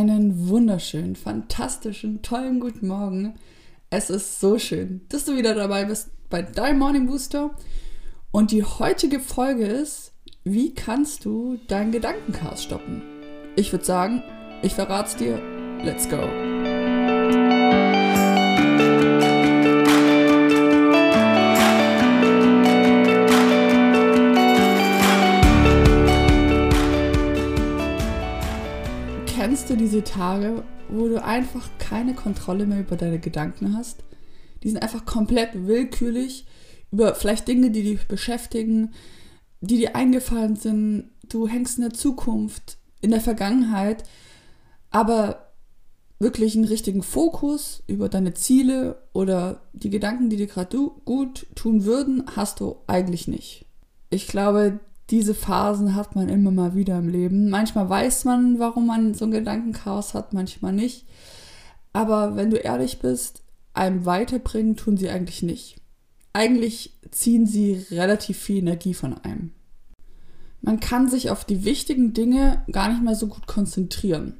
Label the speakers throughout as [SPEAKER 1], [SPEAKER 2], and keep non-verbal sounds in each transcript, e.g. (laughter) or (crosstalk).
[SPEAKER 1] Einen wunderschönen, fantastischen, tollen guten Morgen. Es ist so schön, dass du wieder dabei bist bei deinem Morning Booster. Und die heutige Folge ist, wie kannst du dein Gedankenchaos stoppen? Ich würde sagen, ich verrate es dir. Let's go. Einfach keine Kontrolle mehr über deine Gedanken hast? Die sind einfach komplett willkürlich über vielleicht Dinge, die dich beschäftigen, die dir eingefallen sind. Du hängst in der Zukunft, in der Vergangenheit, aber wirklich einen richtigen Fokus über deine Ziele oder die Gedanken, die dir gerade gut tun würden, hast du eigentlich nicht. Ich glaube, diese Phasen hat man immer mal wieder im Leben. Manchmal weiß man, warum man so ein Gedankenchaos hat, manchmal nicht. Aber wenn du ehrlich bist, einem weiterbringen tun sie eigentlich nicht. Eigentlich ziehen sie relativ viel Energie von einem. Man kann sich auf die wichtigen Dinge gar nicht mehr so gut konzentrieren.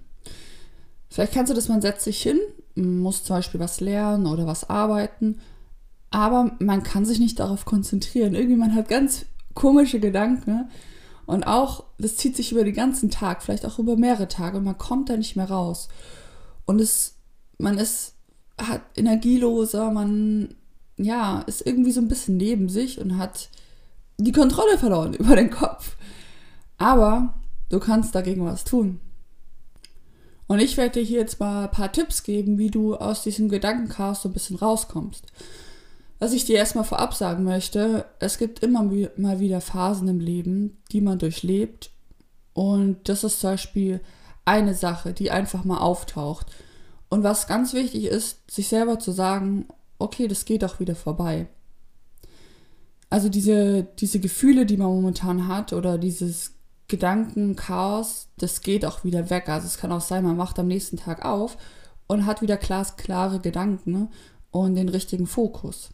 [SPEAKER 1] Vielleicht kennst du das, man setzt sich hin, muss zum Beispiel was lernen oder was arbeiten, aber man kann sich nicht darauf konzentrieren. Irgendwie man hat ganz komische Gedanken. Und auch, das zieht sich über den ganzen Tag, vielleicht auch über mehrere Tage und man kommt da nicht mehr raus. Und es, man ist, hat energieloser, man, ja, ist irgendwie so ein bisschen neben sich und hat die Kontrolle verloren (laughs) über den Kopf. Aber du kannst dagegen was tun. Und ich werde dir hier jetzt mal ein paar Tipps geben, wie du aus diesem Gedankenchaos so ein bisschen rauskommst. Was ich dir erstmal vorab sagen möchte, es gibt immer mal wieder Phasen im Leben, die man durchlebt. Und das ist zum Beispiel eine Sache, die einfach mal auftaucht. Und was ganz wichtig ist, sich selber zu sagen, okay, das geht auch wieder vorbei. Also diese, diese Gefühle, die man momentan hat oder dieses Gedankenchaos, das geht auch wieder weg. Also es kann auch sein, man macht am nächsten Tag auf und hat wieder glasklare Gedanken und den richtigen Fokus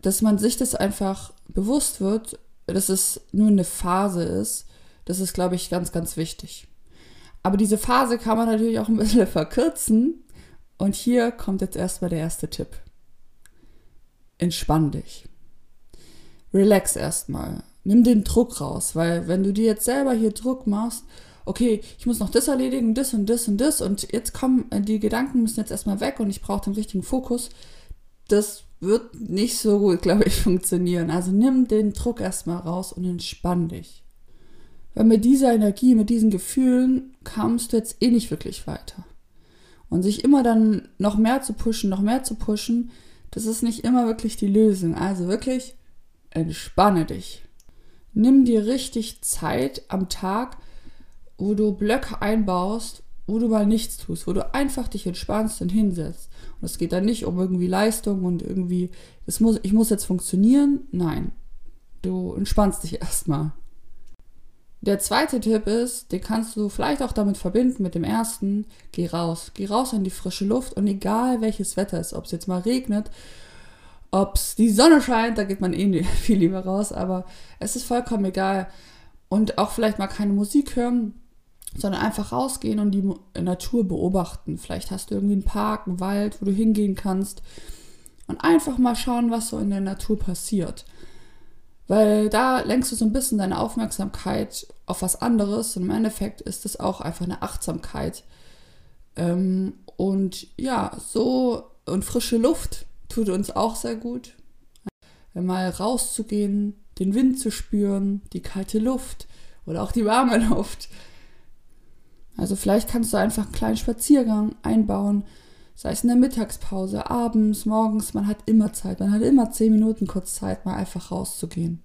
[SPEAKER 1] dass man sich das einfach bewusst wird, dass es nur eine Phase ist, das ist, glaube ich, ganz, ganz wichtig. Aber diese Phase kann man natürlich auch ein bisschen (laughs) verkürzen. Und hier kommt jetzt erstmal der erste Tipp. Entspann dich. Relax erstmal. Nimm den Druck raus, weil wenn du dir jetzt selber hier Druck machst, okay, ich muss noch das erledigen, das und das und das und jetzt kommen die Gedanken müssen jetzt erstmal weg und ich brauche den richtigen Fokus, das wird nicht so gut, glaube ich, funktionieren. Also nimm den Druck erstmal raus und entspann dich. Weil mit dieser Energie, mit diesen Gefühlen kamst du jetzt eh nicht wirklich weiter. Und sich immer dann noch mehr zu pushen, noch mehr zu pushen, das ist nicht immer wirklich die Lösung. Also wirklich entspanne dich. Nimm dir richtig Zeit am Tag, wo du Blöcke einbaust, wo du mal nichts tust, wo du einfach dich entspannst und hinsetzt. Und es geht dann nicht um irgendwie Leistung und irgendwie, das muss, ich muss jetzt funktionieren. Nein. Du entspannst dich erstmal. Der zweite Tipp ist, den kannst du vielleicht auch damit verbinden mit dem ersten, geh raus. Geh raus in die frische Luft und egal welches Wetter ist, ob es jetzt mal regnet, ob es die Sonne scheint, da geht man eh (laughs) viel lieber raus, aber es ist vollkommen egal. Und auch vielleicht mal keine Musik hören, sondern einfach rausgehen und die Natur beobachten. Vielleicht hast du irgendwie einen Park, einen Wald, wo du hingehen kannst und einfach mal schauen, was so in der Natur passiert. Weil da lenkst du so ein bisschen deine Aufmerksamkeit auf was anderes und im Endeffekt ist es auch einfach eine Achtsamkeit. Ähm, und ja, so und frische Luft tut uns auch sehr gut. Mal rauszugehen, den Wind zu spüren, die kalte Luft oder auch die warme (laughs) Luft. Also vielleicht kannst du einfach einen kleinen Spaziergang einbauen, sei es in der Mittagspause, abends, morgens, man hat immer Zeit, man hat immer zehn Minuten kurz Zeit, mal einfach rauszugehen.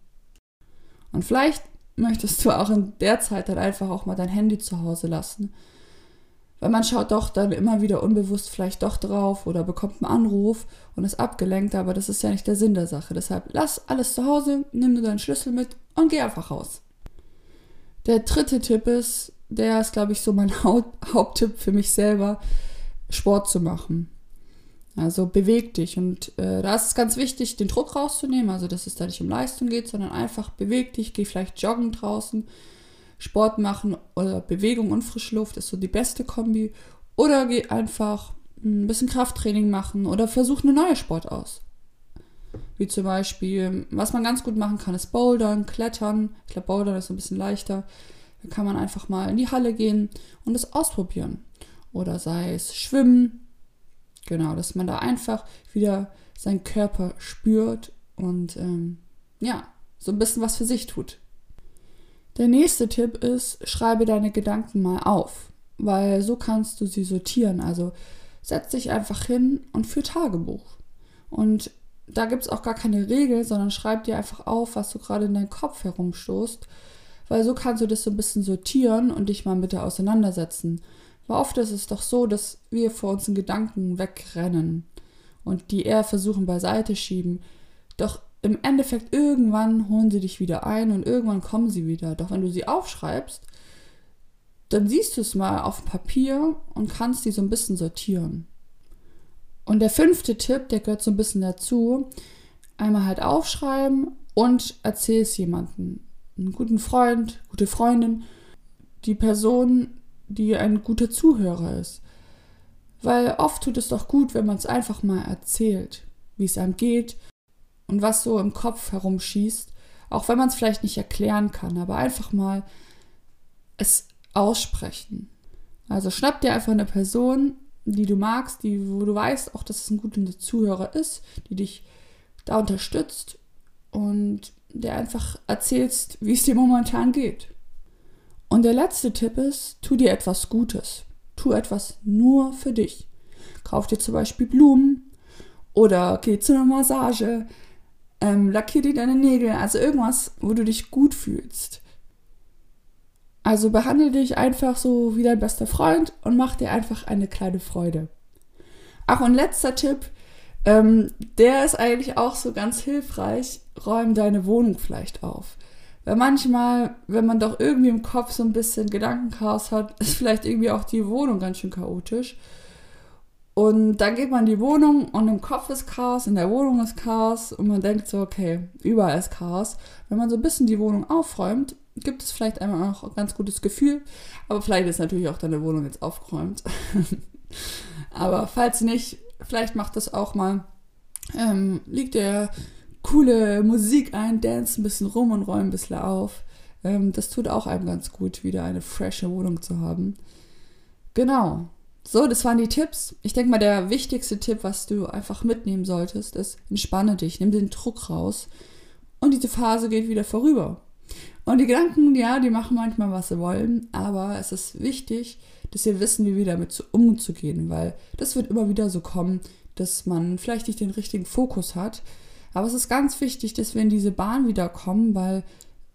[SPEAKER 1] Und vielleicht möchtest du auch in der Zeit dann einfach auch mal dein Handy zu Hause lassen. Weil man schaut doch dann immer wieder unbewusst vielleicht doch drauf oder bekommt einen Anruf und ist abgelenkt, aber das ist ja nicht der Sinn der Sache. Deshalb lass alles zu Hause, nimm dir deinen Schlüssel mit und geh einfach raus. Der dritte Tipp ist, der ist, glaube ich, so mein (laughs) Haupt Haupttipp für mich selber, Sport zu machen. Also beweg dich. Und äh, da ist es ganz wichtig, den Druck rauszunehmen. Also, dass es da nicht um Leistung geht, sondern einfach beweg dich, geh vielleicht joggen draußen, Sport machen oder Bewegung und frische Luft ist so die beste Kombi. Oder geh einfach ein bisschen Krafttraining machen oder versuch eine neue Sport aus. Wie zum Beispiel, was man ganz gut machen kann, ist Bouldern, Klettern. Ich glaube, Bouldern ist ein bisschen leichter. Da kann man einfach mal in die Halle gehen und es ausprobieren. Oder sei es Schwimmen. Genau, dass man da einfach wieder seinen Körper spürt und ähm, ja, so ein bisschen was für sich tut. Der nächste Tipp ist, schreibe deine Gedanken mal auf, weil so kannst du sie sortieren. Also setz dich einfach hin und führ Tagebuch. Und da gibt es auch gar keine Regel, sondern schreib dir einfach auf, was du gerade in deinem Kopf herumstoßt, weil so kannst du das so ein bisschen sortieren und dich mal mit der auseinandersetzen. Weil oft ist es doch so, dass wir vor unseren Gedanken wegrennen und die eher versuchen beiseite schieben. Doch im Endeffekt irgendwann holen sie dich wieder ein und irgendwann kommen sie wieder. Doch wenn du sie aufschreibst, dann siehst du es mal auf Papier und kannst die so ein bisschen sortieren. Und der fünfte Tipp, der gehört so ein bisschen dazu, einmal halt aufschreiben und erzähl es jemandem. Einen guten Freund, gute Freundin, die Person, die ein guter Zuhörer ist. Weil oft tut es doch gut, wenn man es einfach mal erzählt, wie es einem geht und was so im Kopf herumschießt, auch wenn man es vielleicht nicht erklären kann, aber einfach mal es aussprechen. Also schnapp dir einfach eine Person, die du magst, die, wo du weißt, auch dass es ein guter Zuhörer ist, die dich da unterstützt und der einfach erzählst, wie es dir momentan geht. Und der letzte Tipp ist, tu dir etwas Gutes. Tu etwas nur für dich. Kauf dir zum Beispiel Blumen oder geh zu einer Massage, ähm, lackier dir deine Nägel, also irgendwas, wo du dich gut fühlst. Also behandle dich einfach so wie dein bester Freund und mach dir einfach eine kleine Freude. Ach, und letzter Tipp, ähm, der ist eigentlich auch so ganz hilfreich. Räum deine Wohnung vielleicht auf. Weil manchmal, wenn man doch irgendwie im Kopf so ein bisschen Gedankenchaos hat, (laughs) ist vielleicht irgendwie auch die Wohnung ganz schön chaotisch. Und dann geht man in die Wohnung und im Kopf ist Chaos, in der Wohnung ist Chaos und man denkt so, okay, überall ist Chaos. Wenn man so ein bisschen die Wohnung aufräumt, gibt es vielleicht einmal auch ein ganz gutes Gefühl. Aber vielleicht ist natürlich auch deine Wohnung jetzt aufgeräumt. (laughs) aber falls nicht, vielleicht macht das auch mal. Ähm, liegt dir coole Musik ein, dance ein bisschen rum und räum ein bisschen auf. Ähm, das tut auch einem ganz gut, wieder eine frische Wohnung zu haben. Genau. So, das waren die Tipps. Ich denke mal, der wichtigste Tipp, was du einfach mitnehmen solltest, ist, entspanne dich, nimm den Druck raus und diese Phase geht wieder vorüber. Und die Gedanken, ja, die machen manchmal, was sie wollen, aber es ist wichtig, dass wir wissen, wie wir damit umzugehen, weil das wird immer wieder so kommen, dass man vielleicht nicht den richtigen Fokus hat. Aber es ist ganz wichtig, dass wir in diese Bahn wieder kommen, weil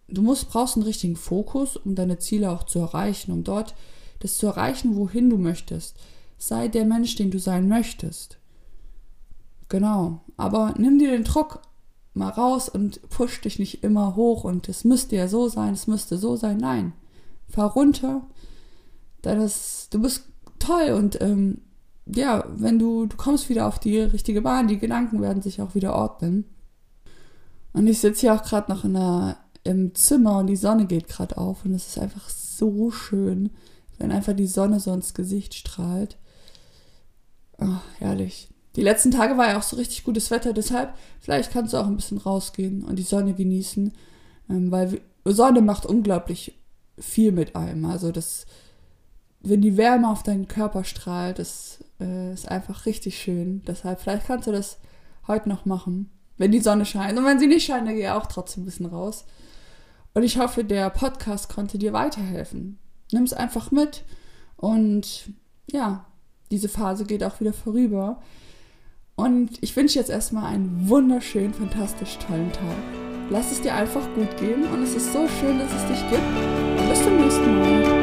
[SPEAKER 1] du musst, brauchst einen richtigen Fokus, um deine Ziele auch zu erreichen, um dort das zu erreichen, wohin du möchtest. Sei der Mensch, den du sein möchtest. Genau. Aber nimm dir den Druck mal raus und push dich nicht immer hoch und es müsste ja so sein, es müsste so sein. Nein, fahr runter. Ist, du bist toll und ähm, ja, wenn du, du kommst wieder auf die richtige Bahn, die Gedanken werden sich auch wieder ordnen. Und ich sitze hier auch gerade noch in der, im Zimmer und die Sonne geht gerade auf und es ist einfach so schön, wenn einfach die Sonne so ins Gesicht strahlt. Oh, herrlich. Die letzten Tage war ja auch so richtig gutes Wetter, deshalb vielleicht kannst du auch ein bisschen rausgehen und die Sonne genießen, ähm, weil Sonne macht unglaublich viel mit einem. Also das, wenn die Wärme auf deinen Körper strahlt, das äh, ist einfach richtig schön. Deshalb vielleicht kannst du das heute noch machen, wenn die Sonne scheint. Und wenn sie nicht scheint, dann geh auch trotzdem ein bisschen raus. Und ich hoffe, der Podcast konnte dir weiterhelfen. Nimm es einfach mit und ja, diese Phase geht auch wieder vorüber. Und ich wünsche jetzt erstmal einen wunderschönen, fantastisch tollen Tag. Lass es dir einfach gut gehen und es ist so schön, dass es dich gibt. Bis zum nächsten Mal.